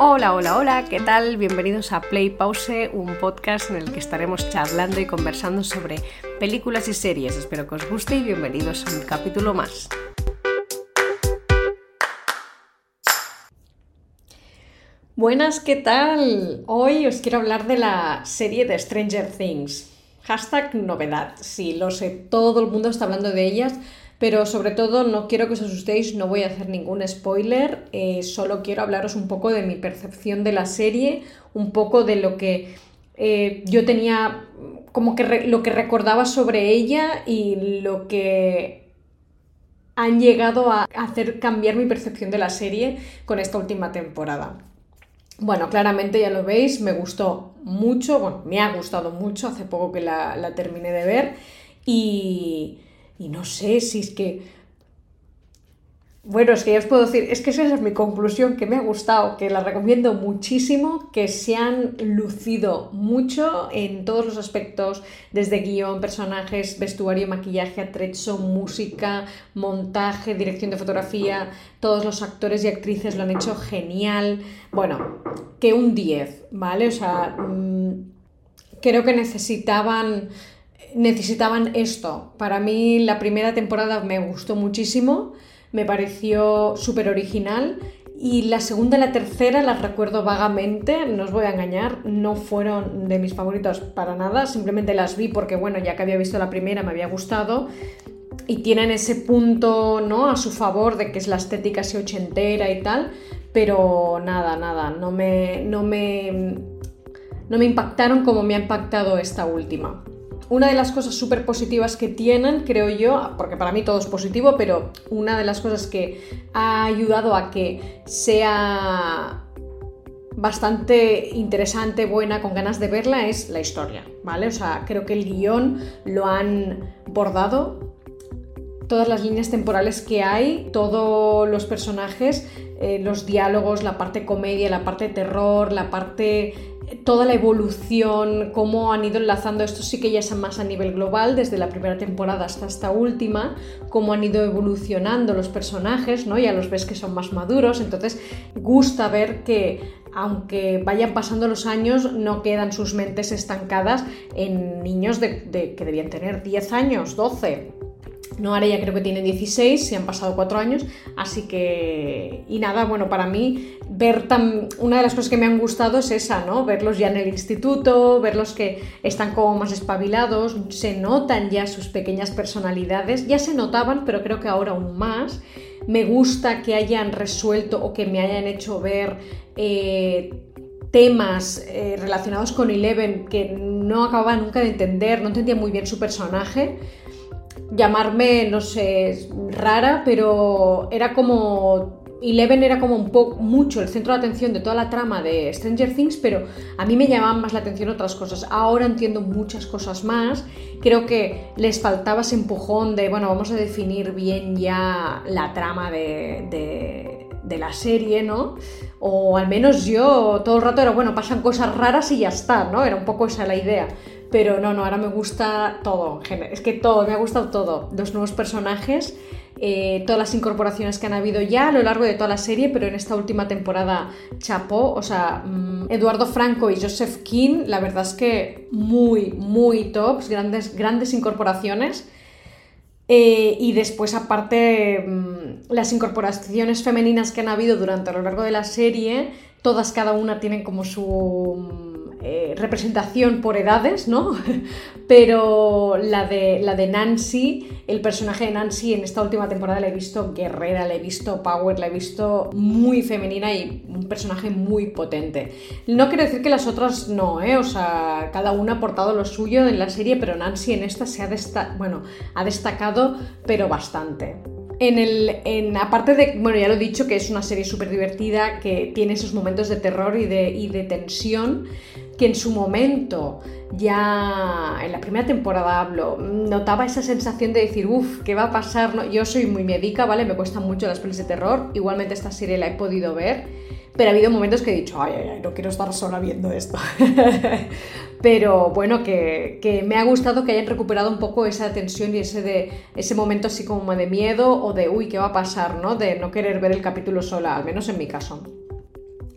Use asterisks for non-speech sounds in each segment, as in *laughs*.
Hola, hola, hola, ¿qué tal? Bienvenidos a Play Pause, un podcast en el que estaremos charlando y conversando sobre películas y series. Espero que os guste y bienvenidos a un capítulo más. Buenas, ¿qué tal? Hoy os quiero hablar de la serie de Stranger Things. Hashtag novedad. Sí, lo sé, todo el mundo está hablando de ellas, pero sobre todo no quiero que os asustéis, no voy a hacer ningún spoiler, eh, solo quiero hablaros un poco de mi percepción de la serie, un poco de lo que eh, yo tenía, como que lo que recordaba sobre ella y lo que han llegado a hacer cambiar mi percepción de la serie con esta última temporada. Bueno, claramente ya lo veis, me gustó mucho, bueno, me ha gustado mucho, hace poco que la, la terminé de ver y y no sé si es que... Bueno, es que ya os puedo decir, es que esa es mi conclusión, que me ha gustado, que la recomiendo muchísimo, que se han lucido mucho en todos los aspectos, desde guion, personajes, vestuario, maquillaje, atrecho, música, montaje, dirección de fotografía, todos los actores y actrices lo han hecho genial. Bueno, que un 10, ¿vale? O sea, mm, creo que necesitaban necesitaban esto. Para mí la primera temporada me gustó muchísimo, me pareció súper original y la segunda y la tercera las recuerdo vagamente, no os voy a engañar, no fueron de mis favoritos para nada, simplemente las vi porque bueno, ya que había visto la primera me había gustado y tienen ese punto, ¿no? A su favor de que es la estética así ochentera y tal, pero nada, nada, no me, no me, no me impactaron como me ha impactado esta última una de las cosas súper positivas que tienen, creo yo, porque para mí todo es positivo, pero una de las cosas que ha ayudado a que sea bastante interesante, buena, con ganas de verla, es la historia, ¿vale? O sea, creo que el guion lo han bordado, todas las líneas temporales que hay, todos los personajes, eh, los diálogos, la parte comedia, la parte terror, la parte toda la evolución, cómo han ido enlazando, esto sí que ya es más a nivel global, desde la primera temporada hasta esta última, cómo han ido evolucionando los personajes, ¿no? Ya los ves que son más maduros, entonces gusta ver que aunque vayan pasando los años, no quedan sus mentes estancadas en niños de, que debían tener 10 años, 12, no, ahora ya creo que tiene 16, se han pasado 4 años, así que... Y nada, bueno, para mí ver tan... Una de las cosas que me han gustado es esa, ¿no? Verlos ya en el instituto, verlos que están como más espabilados, se notan ya sus pequeñas personalidades, ya se notaban, pero creo que ahora aún más. Me gusta que hayan resuelto o que me hayan hecho ver... Eh, temas eh, relacionados con Eleven que no acababa nunca de entender, no entendía muy bien su personaje llamarme, no sé, rara, pero era como Eleven era como un poco mucho el centro de atención de toda la trama de Stranger Things, pero a mí me llamaban más la atención otras cosas. Ahora entiendo muchas cosas más. Creo que les faltaba ese empujón de, bueno, vamos a definir bien ya la trama de, de, de la serie, ¿no? O al menos yo todo el rato era, bueno, pasan cosas raras y ya está, ¿no? Era un poco esa la idea. Pero no, no, ahora me gusta todo. Es que todo, me ha gustado todo. Los nuevos personajes, eh, todas las incorporaciones que han habido ya a lo largo de toda la serie, pero en esta última temporada chapó. O sea, mm, Eduardo Franco y Joseph King, la verdad es que muy, muy tops, grandes, grandes incorporaciones. Eh, y después, aparte, mm, las incorporaciones femeninas que han habido durante a lo largo de la serie, todas cada una tienen como su eh, representación por edades, ¿no? *laughs* Pero la de, la de Nancy, el personaje de Nancy en esta última temporada la he visto guerrera, la he visto power, la he visto muy femenina y un personaje muy potente. No quiero decir que las otras no, ¿eh? O sea, cada una ha aportado lo suyo en la serie, pero Nancy en esta se ha, bueno, ha destacado, pero bastante. En el, en, aparte de, bueno, ya lo he dicho, que es una serie súper divertida, que tiene esos momentos de terror y de, tensión, que en su momento, ya en la primera temporada hablo, notaba esa sensación de decir, uff, ¿qué va a pasar? No, yo soy muy médica, ¿vale? Me cuestan mucho las pelis de terror, igualmente esta serie la he podido ver, pero ha habido momentos que he dicho, ay, ay, ay, no quiero estar sola viendo esto. *laughs* pero bueno, que, me ha gustado que hayan recuperado un poco esa tensión y ese, de, ese momento así como de miedo o de, uy, ¿qué va a pasar? ¿no? De no querer ver el capítulo sola, al menos en mi caso.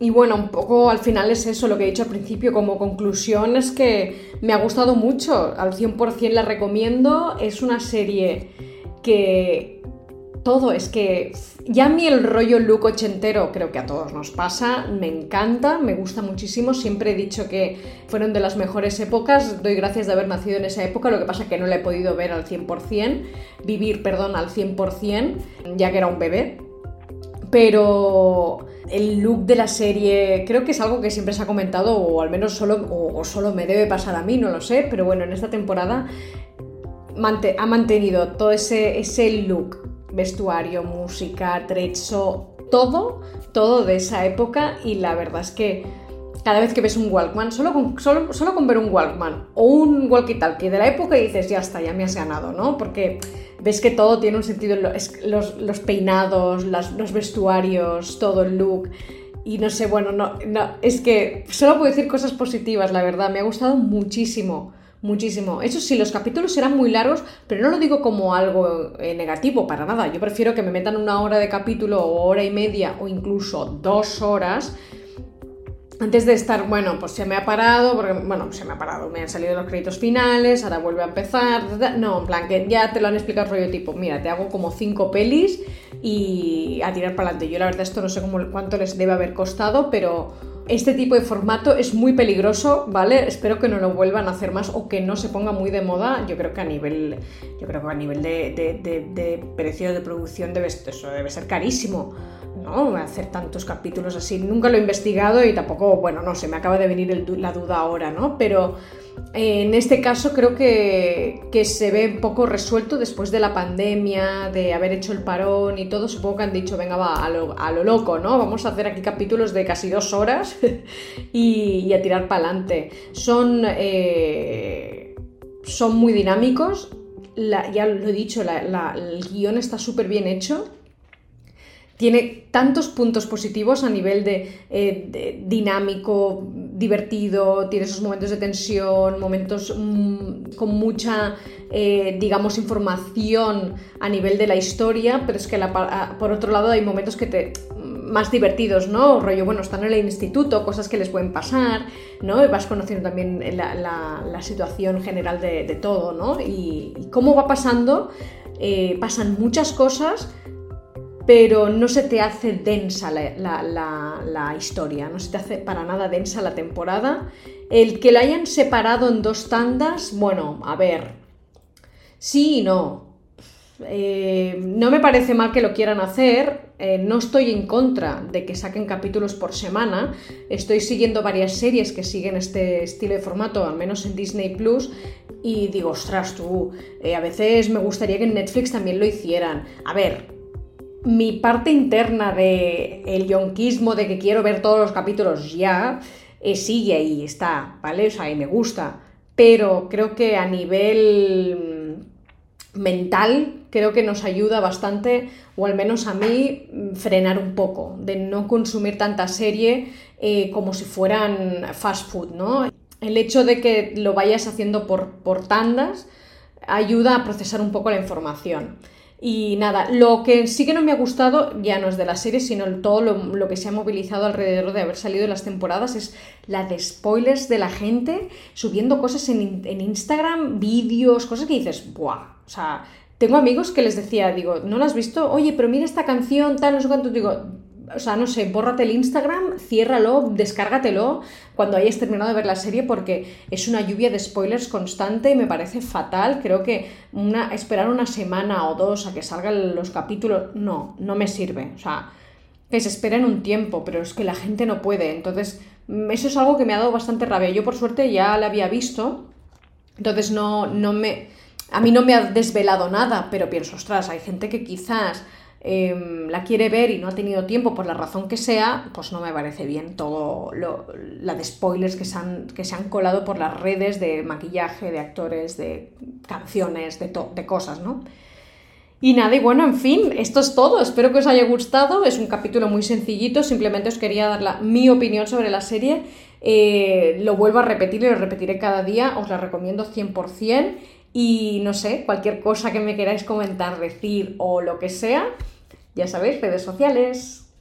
y bueno, un poco al final es eso lo que he dicho al principio, como conclusión es que me ha gustado mucho, al 100% la recomiendo, es una serie que todo, es que ya a mí el rollo look ochentero creo que a todos nos pasa, me encanta, me gusta muchísimo, siempre he dicho que fueron de las mejores épocas, doy gracias de haber nacido en esa época, lo que pasa que no la he podido ver al 100%, vivir, perdón, al 100%, ya que era un bebé, pero el look de la serie creo que es algo que siempre se ha comentado o al menos solo, o, solo me debe pasar a mí, no lo sé, pero bueno, en esta temporada ha mantenido todo ese, ese look, vestuario, música, trecho, todo, todo de esa época y la verdad es que cada vez que ves un Walkman, solo con, solo, solo con ver un Walkman o un walkie-talkie de la época y dices, ya está, ya me has ganado, ¿no? Porque ves que todo tiene un sentido, los, los peinados, los vestuarios, todo el look. Y no sé, bueno, no, no, es que solo puedo decir cosas positivas, la verdad, me ha gustado muchísimo, muchísimo. Eso sí, los capítulos serán muy largos, pero no lo digo como algo eh, negativo, para nada. Yo prefiero que me metan una hora de capítulo o hora y media o incluso dos horas antes de estar, bueno, pues se me ha parado, porque, bueno, se me ha parado, me han salido los créditos finales, ahora vuelve a empezar. No, en plan, que ya te lo han explicado rollo tipo, mira, te hago como cinco pelis y a tirar para adelante. Yo la verdad esto no sé cómo, cuánto les debe haber costado, pero este tipo de formato es muy peligroso, ¿vale? Espero que no lo vuelvan a hacer más o que no se ponga muy de moda. Yo creo que a nivel, yo creo que a nivel de, de, precio de producción debe, eso debe ser carísimo. ¿No? Hacer tantos capítulos así. Nunca lo he investigado y tampoco, bueno, no sé, me acaba de venir la duda ahora, ¿no? Pero eh, en este caso creo que, se ve un poco resuelto después de la pandemia, de haber hecho el parón y todo. Supongo que han dicho, venga, va, a lo, loco, ¿no? Vamos a hacer aquí capítulos de casi dos horas *laughs* y, a tirar para adelante. Son, eh, son muy dinámicos. ya lo he dicho, el guion está súper bien hecho tiene tantos puntos positivos a nivel de, eh, dinámico, divertido, tiene esos momentos de tensión, momentos mm, con mucha, eh, digamos, información a nivel de la historia, pero es que por otro lado hay momentos que te más divertidos, ¿no? Rollo, bueno, están en el instituto, cosas que les pueden pasar, ¿no? Vas conociendo también la, situación general de, todo, ¿no? Y, cómo va pasando, eh, pasan muchas cosas pero no se te hace densa la, historia, no se te hace para nada densa la temporada. El que la hayan separado en dos tandas, bueno, a ver, sí y no. Eh, no me parece mal que lo quieran hacer, eh, no estoy en contra de que saquen capítulos por semana, estoy siguiendo varias series que siguen este estilo de formato, al menos en Disney Plus, y digo, ostras, tú, eh, a veces me gustaría que en Netflix también lo hicieran. A ver, mi parte interna de el yonquismo de que quiero ver todos los capítulos ya eh, sigue ahí, está, ¿vale? O sea, y me gusta. Pero creo que a nivel mm, mental creo que nos ayuda bastante, o al menos a mí, mm, frenar un poco, de no consumir tanta serie eh, como si fueran fast food, ¿no? El hecho de que lo vayas haciendo por, por tandas ayuda a procesar un poco la información. Y nada, lo que sí que no me ha gustado, ya no es de la serie, sino todo lo, que se ha movilizado alrededor de haber salido las temporadas, es la de spoilers de la gente subiendo cosas en, en Instagram, vídeos, cosas que dices, ¡buah! O sea, tengo amigos que les decía, digo, ¿no lo has visto? Oye, pero mira esta canción, tal, no sé cuánto. Digo, o sea, no sé, bórrate el Instagram, ciérralo, descárgatelo cuando hayas terminado de ver la serie porque es una lluvia de spoilers constante y me parece fatal. Creo que una, esperar una semana o dos a que salgan los capítulos, no, no me sirve. O sea, que se esperen un tiempo, pero es que la gente no puede. Entonces, mm, eso es algo que me ha dado bastante rabia. Yo, por suerte, ya la había visto, entonces no, no me... A mí no me ha desvelado nada, pero pienso, ostras, hay gente que quizás Em, la quiere ver y no ha tenido tiempo por la razón que sea, pues no me parece bien todo lo, la de spoilers que se, han, que se han colado por las redes de maquillaje, de actores, de canciones, de, de cosas, ¿no? Y nada, y bueno, en fin, esto es todo. Espero que os haya gustado. Es un capítulo muy sencillito, simplemente os quería dar la, mi opinión sobre la serie. Eh, lo vuelvo a repetir y lo repetiré cada día, os la recomiendo 100%. Y no sé, cualquier cosa que me queráis comentar, decir o lo que sea, ya sabéis, redes sociales.